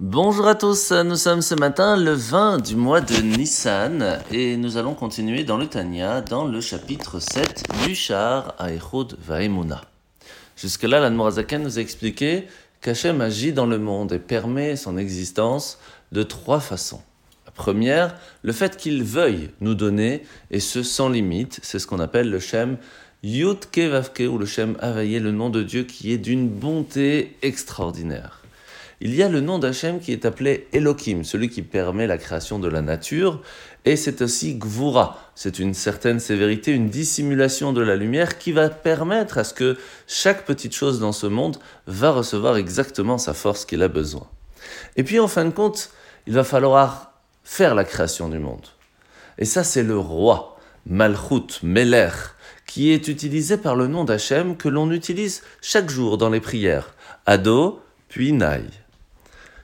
Bonjour à tous, nous sommes ce matin le 20 du mois de Nissan et nous allons continuer dans le Tanya dans le chapitre 7 du char à Echod Vaemuna. Jusque-là, l'Anmorazaken nous a expliqué qu'Hachem agit dans le monde et permet son existence de trois façons. La première, le fait qu'il veuille nous donner, et ce sans limite, c'est ce qu'on appelle le Shem Yud Kevavke ou le Shem Avaye, le nom de Dieu qui est d'une bonté extraordinaire il y a le nom d'Hachem qui est appelé Elohim, celui qui permet la création de la nature, et c'est aussi Gvura, c'est une certaine sévérité, une dissimulation de la lumière qui va permettre à ce que chaque petite chose dans ce monde va recevoir exactement sa force qu'il a besoin. Et puis en fin de compte, il va falloir faire la création du monde. Et ça c'est le roi, Malchut, Meler, qui est utilisé par le nom d'Hachem que l'on utilise chaque jour dans les prières. Ado, puis Naï.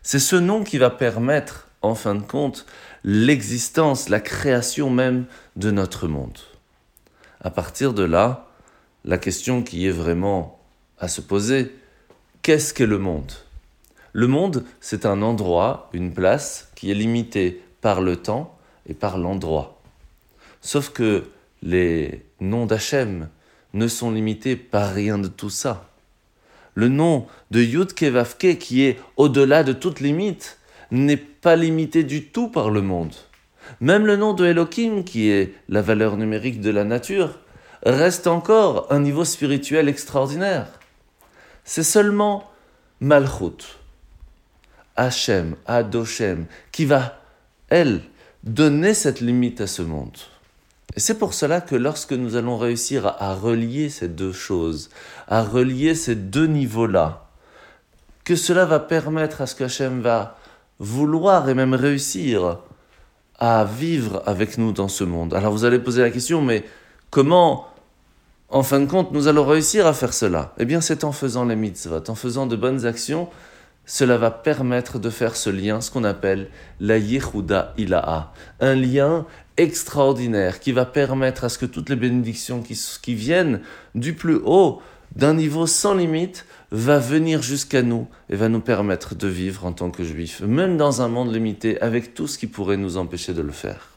C'est ce nom qui va permettre, en fin de compte, l'existence, la création même de notre monde. À partir de là, la question qui est vraiment à se poser, qu'est-ce qu'est le monde? Le monde, c'est un endroit, une place qui est limitée par le temps et par l'endroit. Sauf que les noms d'Hachem ne sont limités par rien de tout ça le nom de Yud Kevavke, qui est au-delà de toute limite, n'est pas limité du tout par le monde. Même le nom de Elohim, qui est la valeur numérique de la nature, reste encore un niveau spirituel extraordinaire. C'est seulement Malchut, Hachem, Adoshem, qui va, elle, donner cette limite à ce monde. C'est pour cela que lorsque nous allons réussir à, relier ces deux choses, à relier ces deux niveaux-là, que cela va permettre à ce qu'Hachem va vouloir et même réussir à vivre avec nous dans ce monde. Alors vous allez poser la question, mais comment, en fin de compte, nous allons réussir à faire cela? Eh bien, c'est en faisant les mitzvot, en faisant de bonnes actions, cela va permettre de faire ce lien, ce qu'on appelle la Yehuda Ilaha, un lien extraordinaire qui va permettre à ce que toutes les bénédictions qui, qui viennent du plus haut, d'un niveau sans limite, va venir jusqu'à nous et va nous permettre de vivre en tant que juifs, même dans un monde limité, avec tout ce qui pourrait nous empêcher de le faire.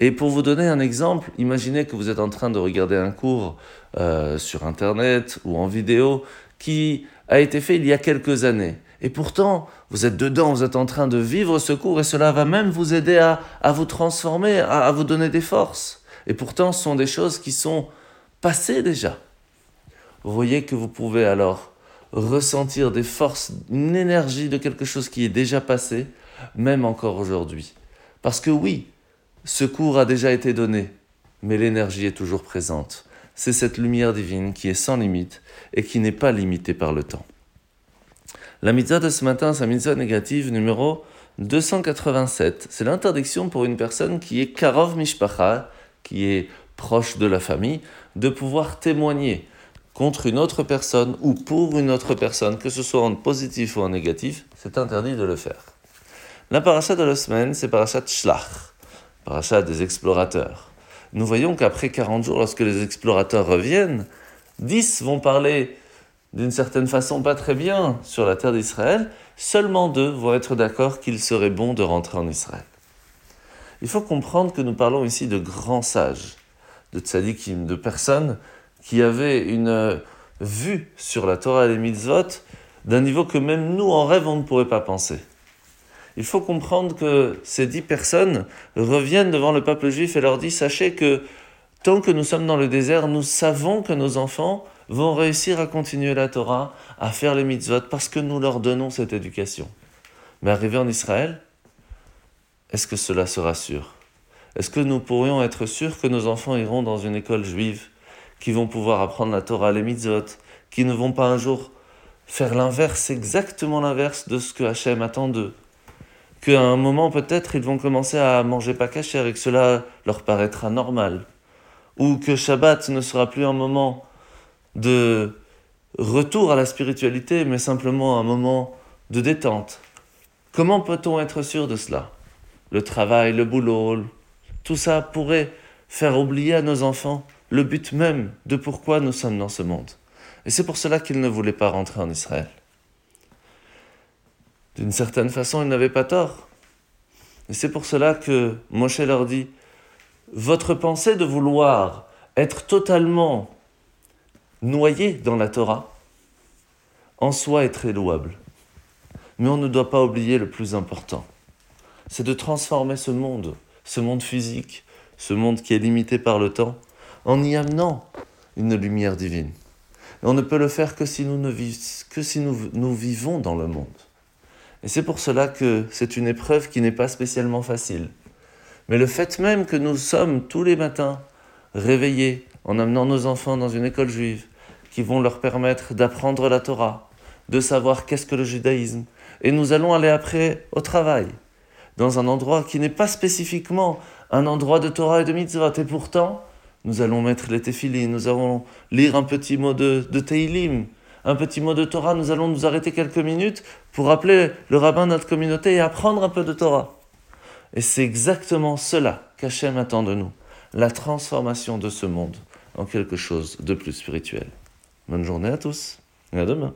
Et pour vous donner un exemple, imaginez que vous êtes en train de regarder un cours euh, sur Internet ou en vidéo qui a été fait il y a quelques années. Et pourtant, vous êtes dedans, vous êtes en train de vivre ce cours et cela va même vous aider à, vous transformer, à, à vous donner des forces. Et pourtant, ce sont des choses qui sont passées déjà. Vous voyez que vous pouvez alors ressentir des forces, une énergie de quelque chose qui est déjà passé, même encore aujourd'hui. Parce que oui, ce cours a déjà été donné, mais l'énergie est toujours présente. C'est cette lumière divine qui est sans limite et qui n'est pas limitée par le temps. La mitzvah de ce matin, la mitzvah négative numéro 287. C'est l'interdiction pour une personne qui est karov mishpacha, qui est proche de la famille, de pouvoir témoigner contre une autre personne ou pour une autre personne, que ce soit en positif ou en négatif, c'est interdit de le faire. La paracha de la semaine, c'est parachat Shlach, parachat des explorateurs. Nous voyons qu'après 40 jours, lorsque les explorateurs reviennent, 10 vont parler d'une certaine façon pas très bien sur la terre d'Israël, seulement deux vont être d'accord qu'il serait bon de rentrer en Israël. Il faut comprendre que nous parlons ici de grands sages, de tzadikim, de personnes qui avaient une vue sur la Torah et les mitzvot d'un niveau que même nous en rêve on ne pourrait pas penser. Il faut comprendre que ces dix personnes reviennent devant le peuple juif et leur disent Sachez que tant que nous sommes dans le désert, nous savons que nos enfants vont réussir à continuer la Torah, à faire les mitzvot, parce que nous leur donnons cette éducation. Mais arrivé en Israël, est-ce que cela sera sûr? Est-ce que nous pourrions être sûrs que nos enfants iront dans une école juive, qui vont pouvoir apprendre la Torah, les mitzvot, qui ne vont pas un jour faire l'inverse, exactement l'inverse de ce que Hachem attend d'eux? Qu'à un moment, peut-être, ils vont commencer à manger pas cachère et que cela leur paraîtra normal. Ou que Shabbat ne sera plus un moment de retour à la spiritualité, mais simplement un moment de détente. Comment peut-on être sûr de cela? Le travail, le boulot, tout ça pourrait faire oublier à nos enfants le but même de pourquoi nous sommes dans ce monde. Et c'est pour cela qu'ils ne voulaient pas rentrer en Israël. D'une certaine façon, ils n'avaient pas tort. Et c'est pour cela que Moshe leur dit, votre pensée de vouloir être totalement noyé dans la Torah, en soi est très louable. Mais on ne doit pas oublier le plus important. C'est de transformer ce monde, ce monde physique, ce monde qui est limité par le temps, en y amenant une lumière divine. Et on ne peut le faire que si nous, nous vivons dans le monde. Et c'est pour cela que c'est une épreuve qui n'est pas spécialement facile. Mais le fait même que nous sommes tous les matins réveillés en amenant nos enfants dans une école juive, qui vont leur permettre d'apprendre la Torah, de savoir qu'est-ce que le judaïsme, et nous allons aller après au travail, dans un endroit qui n'est pas spécifiquement un endroit de Torah et de mitzvot, et pourtant, nous allons mettre les téphilines, nous allons lire un petit mot de, de Teilim, un petit mot de Torah, nous allons nous arrêter quelques minutes pour appeler le rabbin de notre communauté et apprendre un peu de Torah. Et c'est exactement cela qu'Hachem attend de nous, la transformation de ce monde en quelque chose de plus spirituel. Bonne journée à tous et à demain.